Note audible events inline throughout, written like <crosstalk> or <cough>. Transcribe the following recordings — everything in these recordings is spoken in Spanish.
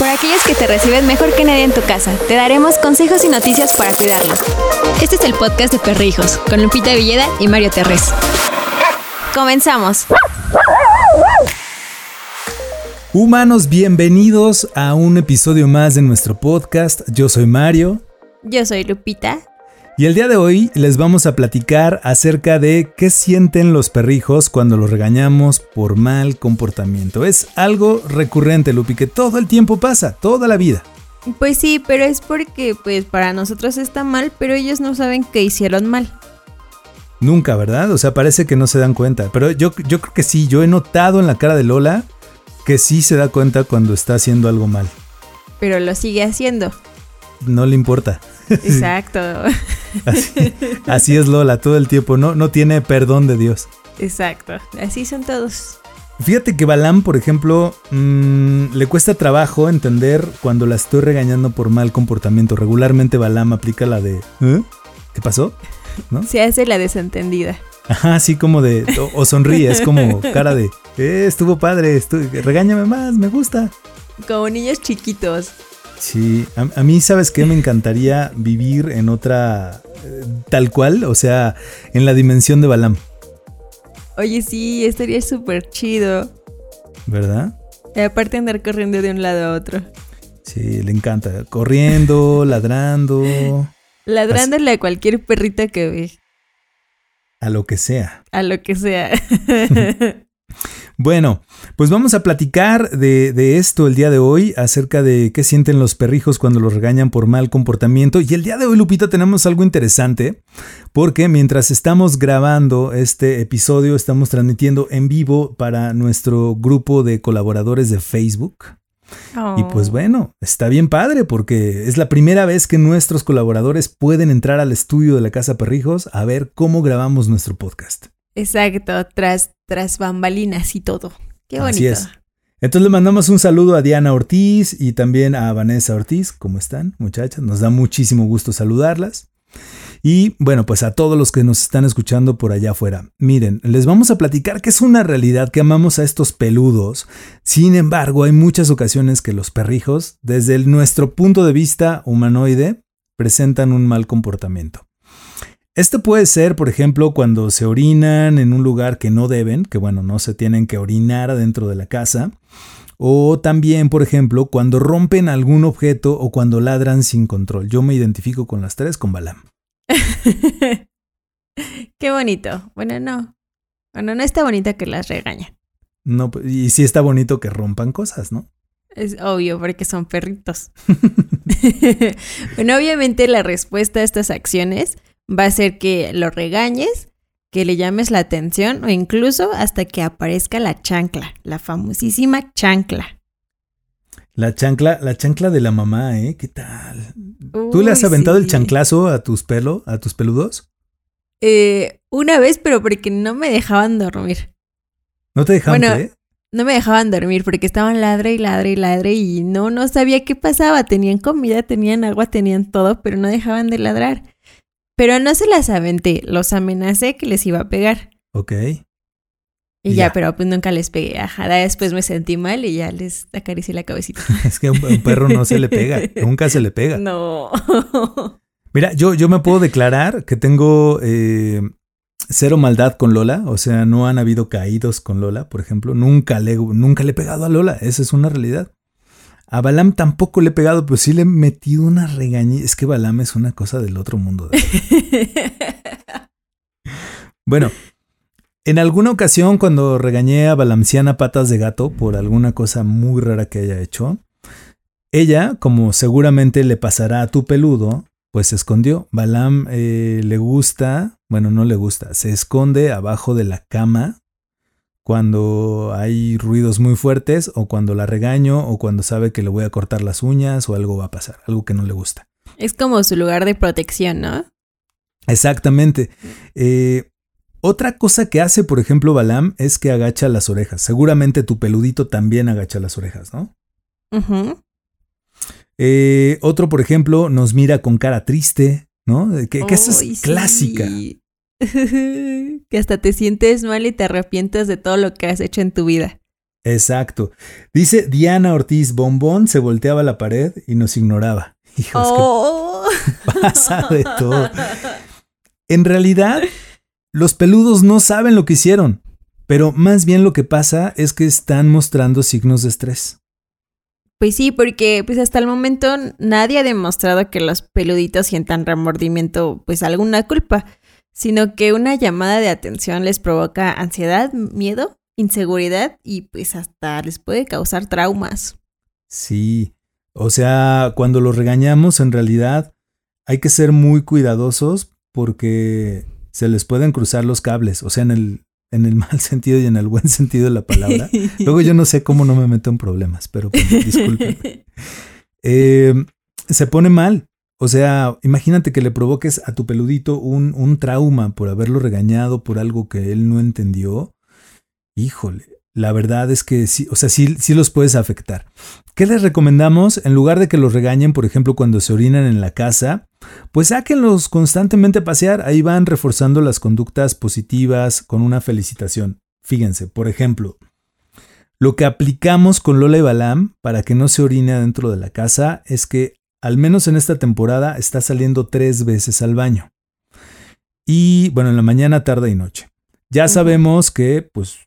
Por aquellos que te reciben mejor que nadie en tu casa, te daremos consejos y noticias para cuidarlos. Este es el podcast de Perrijos, con Lupita Villeda y Mario Terrés. Comenzamos. Humanos, bienvenidos a un episodio más de nuestro podcast. Yo soy Mario. Yo soy Lupita. Y el día de hoy les vamos a platicar acerca de qué sienten los perrijos cuando los regañamos por mal comportamiento. Es algo recurrente, Lupi, que todo el tiempo pasa, toda la vida. Pues sí, pero es porque pues para nosotros está mal, pero ellos no saben que hicieron mal. Nunca, ¿verdad? O sea, parece que no se dan cuenta. Pero yo, yo creo que sí, yo he notado en la cara de Lola que sí se da cuenta cuando está haciendo algo mal. Pero lo sigue haciendo. No le importa. <laughs> Exacto. <laughs> Así, es Lola, todo el tiempo, no, no tiene perdón de Dios. Exacto, así son todos. Fíjate que Balam, por ejemplo, mm, le cuesta trabajo entender cuando la estoy regañando por mal comportamiento. Regularmente Balam aplica la de ¿Eh? ¿qué pasó? ¿No? Se hace la desentendida. Ajá, así como de, o, sonríe, es como <laughs> cara de, eh, estuvo padre, regáñame más, me gusta. Como niños chiquitos. Sí, a, mí, ¿sabes qué? Me encantaría vivir en otra eh, tal cual, o sea, en la dimensión de Balam. Oye, sí, estaría súper chido. ¿Verdad? Y aparte andar corriendo de un lado a otro. Sí, le encanta. Corriendo, <laughs> ladrando. Ladrándole a cualquier perrita que ve. A lo que sea. A lo que sea. <laughs> <laughs> Bueno, pues vamos a platicar de, esto el día de hoy, acerca de qué sienten los perrijos cuando los regañan por mal comportamiento. Y el día de hoy, Lupita, tenemos algo interesante, porque mientras estamos grabando este episodio, estamos transmitiendo en vivo para nuestro grupo de colaboradores de Facebook. Y pues oh. bueno, está bien padre porque es la primera vez que nuestros colaboradores pueden entrar al estudio de la Casa Perrijos a ver cómo grabamos nuestro podcast. Exacto, tras, tras bambalinas y todo. Qué bonito. Así es. Entonces le mandamos un saludo a Diana Ortiz y también a Vanessa Ortiz. ¿Cómo están, muchachas? Nos da muchísimo gusto saludarlas. Y bueno, pues a todos los que nos están escuchando por allá afuera, miren, les vamos a platicar que es una realidad que amamos a estos peludos. Sin embargo, hay muchas ocasiones que los perrijos, desde nuestro punto de vista humanoide, presentan un mal comportamiento. Esto puede ser, por ejemplo, cuando se orinan en un lugar que no deben, que bueno, no se tienen que orinar adentro de la casa. O también, por ejemplo, cuando rompen algún objeto o cuando ladran sin control. Yo me identifico con las tres con Balam. <laughs> Qué bonito. Bueno, no. Bueno, no está bonito que las regañen. No, y sí está bonito que rompan cosas, ¿no? Es obvio, porque son perritos. <laughs> <laughs> bueno, obviamente la respuesta a estas acciones va a ser que lo regañes, que le llames la atención o incluso hasta que aparezca la chancla, la famosísima chancla. La chancla, la chancla de la mamá, ¿eh? ¿Qué tal? ¿Tú le has aventado el chanclazo a tus pelos, a tus peludos? Eh, una vez, pero porque no me dejaban dormir. ¿No te dejaban bueno, No me dejaban dormir porque estaban ladre y ladre y ladre y no, no sabía qué pasaba. Tenían comida, tenían agua, tenían todo, pero no dejaban de ladrar. Pero no se las aventé, los amenacé que les iba a pegar. Ok. Y ya, pero pues nunca les pegué. Ajá, después me sentí mal y ya les acaricié la cabecita. <laughs> es que a un, perro no se le pega, <laughs> nunca se le pega. No. <laughs> Mira, yo, yo me puedo declarar que tengo eh, cero maldad con Lola, o sea, no han habido caídos con Lola, por ejemplo. Nunca le, nunca le he pegado a Lola, esa es una realidad. A Balam tampoco le he pegado, pero sí le he metido una regañita. Es que Balam es una cosa del otro mundo. <laughs> bueno, en alguna ocasión cuando regañé a Balamciana patas de gato por alguna cosa muy rara que haya hecho, ella, como seguramente le pasará a tu peludo, pues se escondió. Balam eh, le gusta, bueno, no le gusta, se esconde abajo de la cama cuando hay ruidos muy fuertes o cuando la regaño o cuando sabe que le voy a cortar las uñas o algo va a pasar, algo que no le gusta. Es como su lugar de protección, ¿no? Exactamente. Eh, otra cosa que hace, por ejemplo, Balam es que agacha las orejas. Seguramente tu peludito también agacha las orejas, ¿no? Eh, otro, por ejemplo, nos mira con cara triste, ¿no? Que, eso es clásica. <laughs> que hasta te sientes mal y te arrepientes de todo lo que has hecho en tu vida. Exacto. Dice Diana Ortiz, Bombón se volteaba a la pared y nos ignoraba. <laughs> Hijos, Oh. <laughs> pasa de todo. En realidad, los peludos no saben lo que hicieron, pero más bien lo que pasa es que están mostrando signos de estrés. Pues sí, porque pues hasta el momento nadie ha demostrado que los peluditos sientan remordimiento, pues alguna culpa, sino que una llamada de atención les provoca ansiedad, miedo, inseguridad y pues hasta les puede causar traumas. Sí, o sea, cuando los regañamos en realidad hay que ser muy cuidadosos porque se les pueden cruzar los cables, o sea, en el, en el <laughs> mal sentido y en el buen sentido de la palabra. <laughs> Luego yo no sé cómo no me meto en problemas, pero pues, discúlpenme. <laughs> Eh, se pone mal. O sea, imagínate que le provoques a tu peludito un, un trauma por haberlo regañado por algo que él no entendió. Híjole, la verdad es que sí, o sea, sí, sí los puedes afectar. ¿Qué les recomendamos? En lugar de que los regañen, por ejemplo, cuando se orinan en la casa, pues sáquenlos constantemente a pasear. Ahí van reforzando las conductas positivas con una felicitación. Fíjense, por ejemplo, lo que aplicamos con Lola y Balam para que no se orine dentro de la casa es que, al menos en esta temporada, está saliendo tres veces al baño. Y bueno, en la mañana, tarde y noche. Ya sabemos que, pues,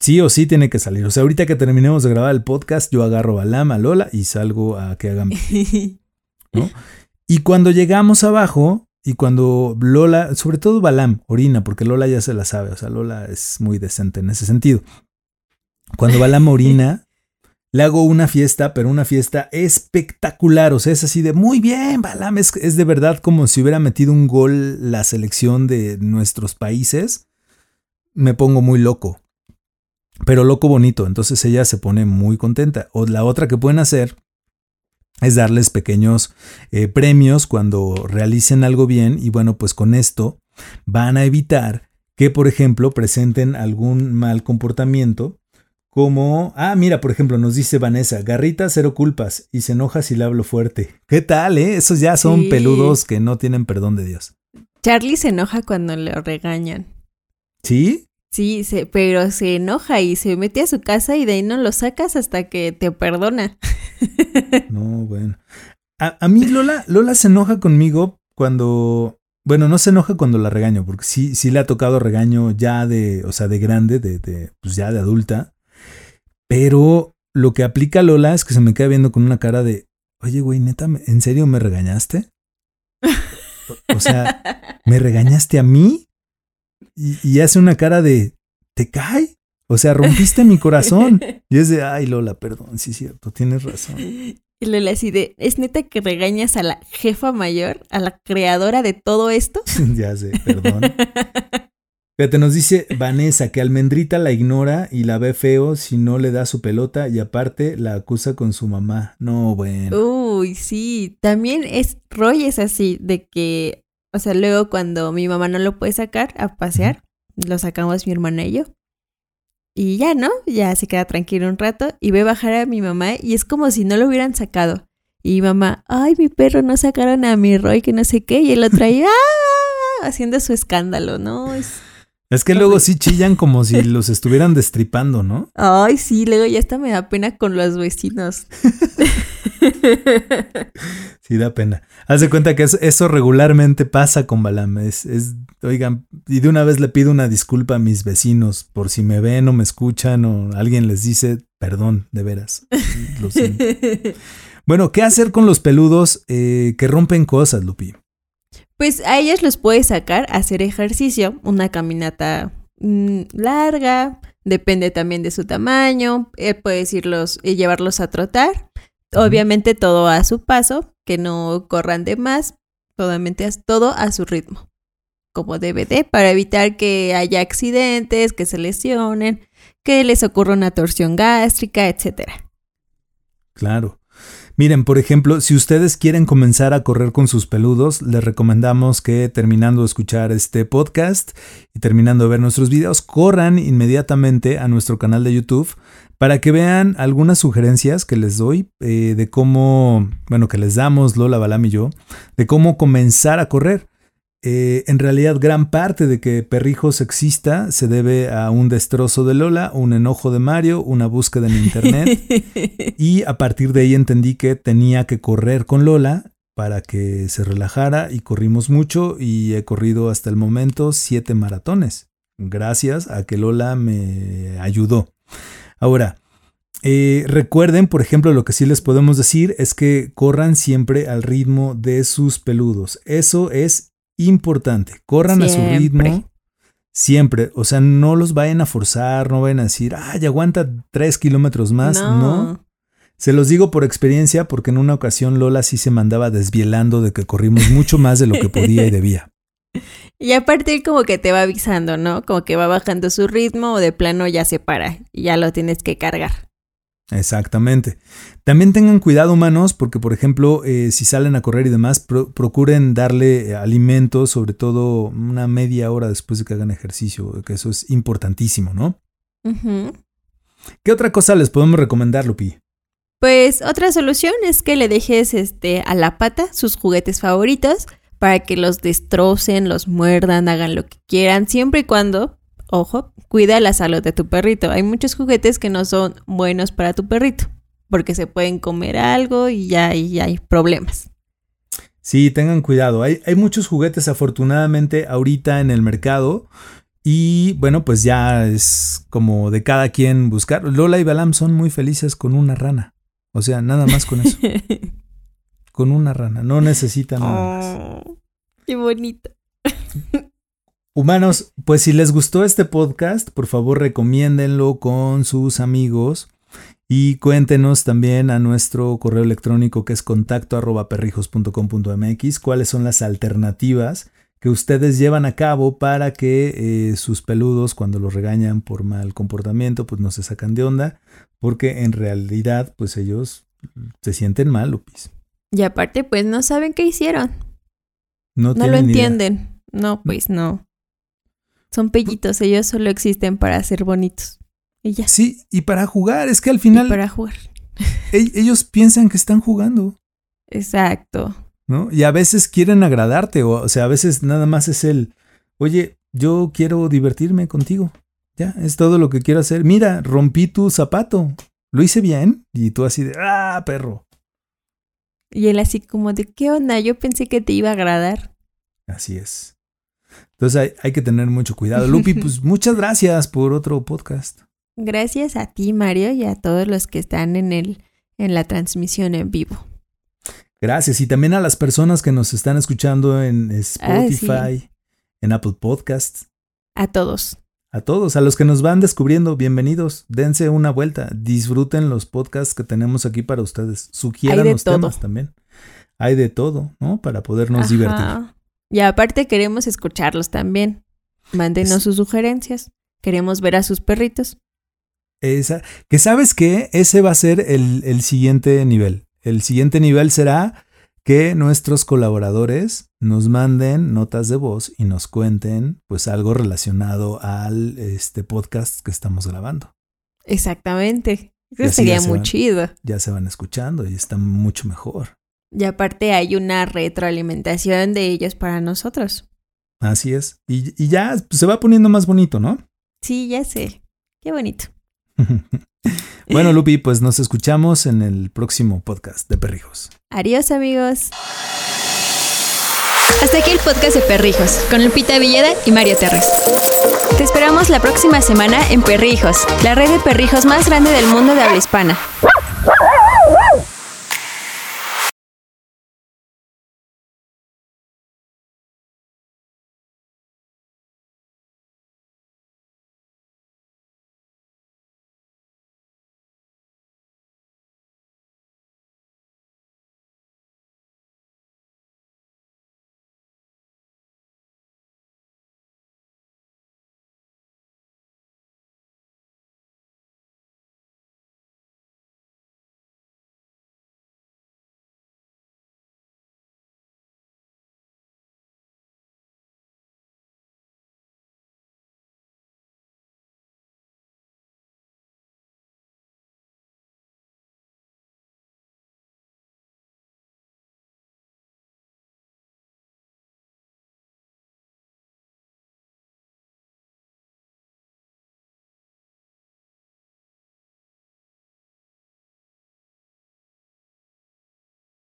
sí o sí tiene que salir. O sea, ahorita que terminemos de grabar el podcast, yo agarro a Balam, a Lola y salgo a que hagan. <laughs> ¿no? Y cuando llegamos abajo, y cuando Lola, sobre todo Balam, orina, porque Lola ya se la sabe, o sea, Lola es muy decente en ese sentido. Cuando Balam <laughs> orina, le hago una fiesta, pero una fiesta espectacular, o sea, es así de muy bien, Balam, es, de verdad como si hubiera metido un gol la selección de nuestros países. Me pongo muy loco pero loco bonito. Entonces ella se pone muy contenta. O la otra que pueden hacer es darles pequeños eh, premios cuando realicen algo bien y bueno, pues con esto van a evitar que, por ejemplo, presenten algún mal comportamiento. Como, ah, mira, por ejemplo, nos dice Vanessa, Garrita, cero culpas y se enoja si le hablo fuerte. ¿Qué tal, eh? Esos ya son Sí. peludos que no tienen perdón de Dios. Charlie se enoja cuando le regañan. ¿Sí? Sí, se, pero se enoja y se mete a su casa y de ahí no lo sacas hasta que te perdona. <laughs> No, bueno. A, a mí Lola, Lola se enoja conmigo cuando, bueno, no se enoja cuando la regaño, porque sí, sí le ha tocado regaño ya de, o sea, de grande, de, de, pues ya de adulta. Pero lo que aplica Lola es que se me queda viendo con una cara de, oye, güey, neta, ¿me- ¿en serio me regañaste? O, o sea, <laughs> ¿me regañaste a mí? Y, y hace una cara de, ¿te cae? O sea, rompiste mi corazón. Y es de, ay, Lola, perdón, sí cierto, tienes razón. Y Lola así de, ¿es neta que regañas a la jefa mayor, a la creadora de todo esto? <laughs> ya sé, perdón. <laughs> Fíjate, nos dice Vanessa que Almendrita la ignora y la ve feo si no le da su pelota y aparte la acusa con su mamá. No, bueno. Uy, sí. También es, Roy es así, de que, o sea, luego cuando mi mamá no lo puede sacar a pasear, lo sacamos mi hermana y yo. Y ya, ¿no? Ya se queda tranquilo un rato y ve bajar a mi mamá y es como si no lo hubieran sacado. Y mamá, ay, mi perro, no sacaron a mi Roy, que no sé qué. Y el otro ahí, <laughs> ¡ah! haciendo su escándalo, ¿no? Es... Es que luego sí chillan como si <laughs> los estuvieran destripando, ¿no? Ay, sí, luego ya hasta me da pena con los vecinos. <laughs> Sí, da pena. Haz de cuenta que eso, eso regularmente pasa con Balam. Es, es, oigan, y de una vez le pido una disculpa a mis vecinos por si me ven o me escuchan o alguien les dice, perdón, de veras. Lo siento. <laughs> Bueno, ¿qué hacer con los peludos eh, que rompen cosas, Lupi? Pues a ellos los puedes sacar a hacer ejercicio, una caminata mm, larga, depende también de su tamaño, eh, puedes irlos y llevarlos a trotar, obviamente todo a su paso, que no corran de más, totalmente as- todo a su ritmo, como debe de, para evitar que haya accidentes, que se lesionen, que les ocurra una torsión gástrica, etcétera. Claro. Miren, por ejemplo, si ustedes quieren comenzar a correr con sus peludos, les recomendamos que terminando de escuchar este podcast y terminando de ver nuestros videos, corran inmediatamente a nuestro canal de YouTube para que vean algunas sugerencias que les doy eh, de cómo, bueno, que les damos Lola Balam y yo, de cómo comenzar a correr. Eh, en realidad gran parte de que Perrijos exista se debe a un destrozo de Lola, un enojo de Mario, una búsqueda en internet <laughs> y a partir de ahí entendí que tenía que correr con Lola para que se relajara y corrimos mucho y he corrido hasta el momento siete maratones gracias a que Lola me ayudó. Ahora, eh, recuerden, por ejemplo, lo que sí les podemos decir es que corran siempre al ritmo de sus peludos. Eso es importante. Corran a su ritmo. Siempre, o sea, no los vayan a forzar, no vayan a decir, ay, aguanta tres kilómetros más. No. Se los digo por experiencia porque en una ocasión Lola sí se mandaba desvielando de que corrimos mucho más de lo que podía y <laughs> debía. Y a partir como que te va avisando, ¿no? Como que va bajando su ritmo o de plano ya se para y ya lo tienes que cargar. Exactamente. También tengan cuidado humanos porque, por ejemplo, eh, si salen a correr y demás, procuren darle eh, alimentos, sobre todo una media hora después de que hagan ejercicio, que eso es importantísimo, ¿no? ¿Qué otra cosa les podemos recomendar, Lupi? Pues otra solución es que le dejes este, a la pata sus juguetes favoritos para que los destrocen, los muerdan, hagan lo que quieran, siempre y cuando ojo, cuida la salud de tu perrito. Hay muchos juguetes que no son buenos para tu perrito, porque se pueden comer algo y ya, hay problemas. Sí, tengan cuidado. Hay, hay, muchos juguetes afortunadamente ahorita en el mercado. Y bueno, pues ya es como de cada quien buscar. Lola y Balam son muy felices con una rana. O sea, nada más con eso. <laughs> con una rana. No necesitan nada más. Oh, qué bonito. <laughs> Humanos, pues si les gustó este podcast, por favor recomiéndenlo con sus amigos y cuéntenos también a nuestro correo electrónico que es contacto arroba perrijos.com.mx cuáles son las alternativas que ustedes llevan a cabo para que eh, sus peludos cuando los regañan por mal comportamiento pues no se sacan de onda porque en realidad pues ellos se sienten mal, Lupis. Y aparte pues no saben qué hicieron. No, no lo entienden. No, pues no. Son pellitos, ellos solo existen para ser bonitos. Y ya. Sí, y para jugar, es que al final. para jugar. ellos piensan que están jugando. Exacto. ¿No? Y a veces quieren agradarte, o, o sea, a veces nada más es el, oye, yo quiero divertirme contigo. Ya, es todo lo que quiero hacer. Mira, rompí tu zapato. Lo hice bien. Y tú así de, ah, perro. Y él así como de, ¿qué onda? Yo pensé que te iba a agradar. Así es. Entonces hay, que tener mucho cuidado. Lupi, <laughs> pues muchas gracias por otro podcast. Gracias a ti, Mario, y a todos los que están en, el, en la transmisión en vivo. Gracias. Y también a las personas que nos están escuchando en Spotify, en Apple Podcasts. A todos. A todos, a los que nos van descubriendo, bienvenidos. Dense una vuelta. Disfruten los podcasts que tenemos aquí para ustedes. Sugieran los temas también. Hay de todo, ¿no? Para podernos divertir. Y aparte queremos escucharlos también. Mándenos sus sugerencias. Queremos ver a sus perritos. Esa, que sabes que ese va a ser el, el siguiente nivel. El siguiente nivel será que nuestros colaboradores nos manden notas de voz y nos cuenten pues algo relacionado al este podcast que estamos grabando. Exactamente. Eso sería muy chido. Ya se van escuchando y está mucho mejor. Y aparte hay una retroalimentación de ellos para nosotros. Así es. Y, ya se va poniendo más bonito, ¿no? Sí, ya sé. Qué bonito. <laughs> bueno, Lupi, pues nos escuchamos en el próximo podcast de Perrijos. Adiós, amigos. Hasta aquí el podcast de Perrijos, con Lupita Villeda y Mario Terres. Te esperamos la próxima semana en Perrijos, la red de perrijos más grande del mundo de habla hispana.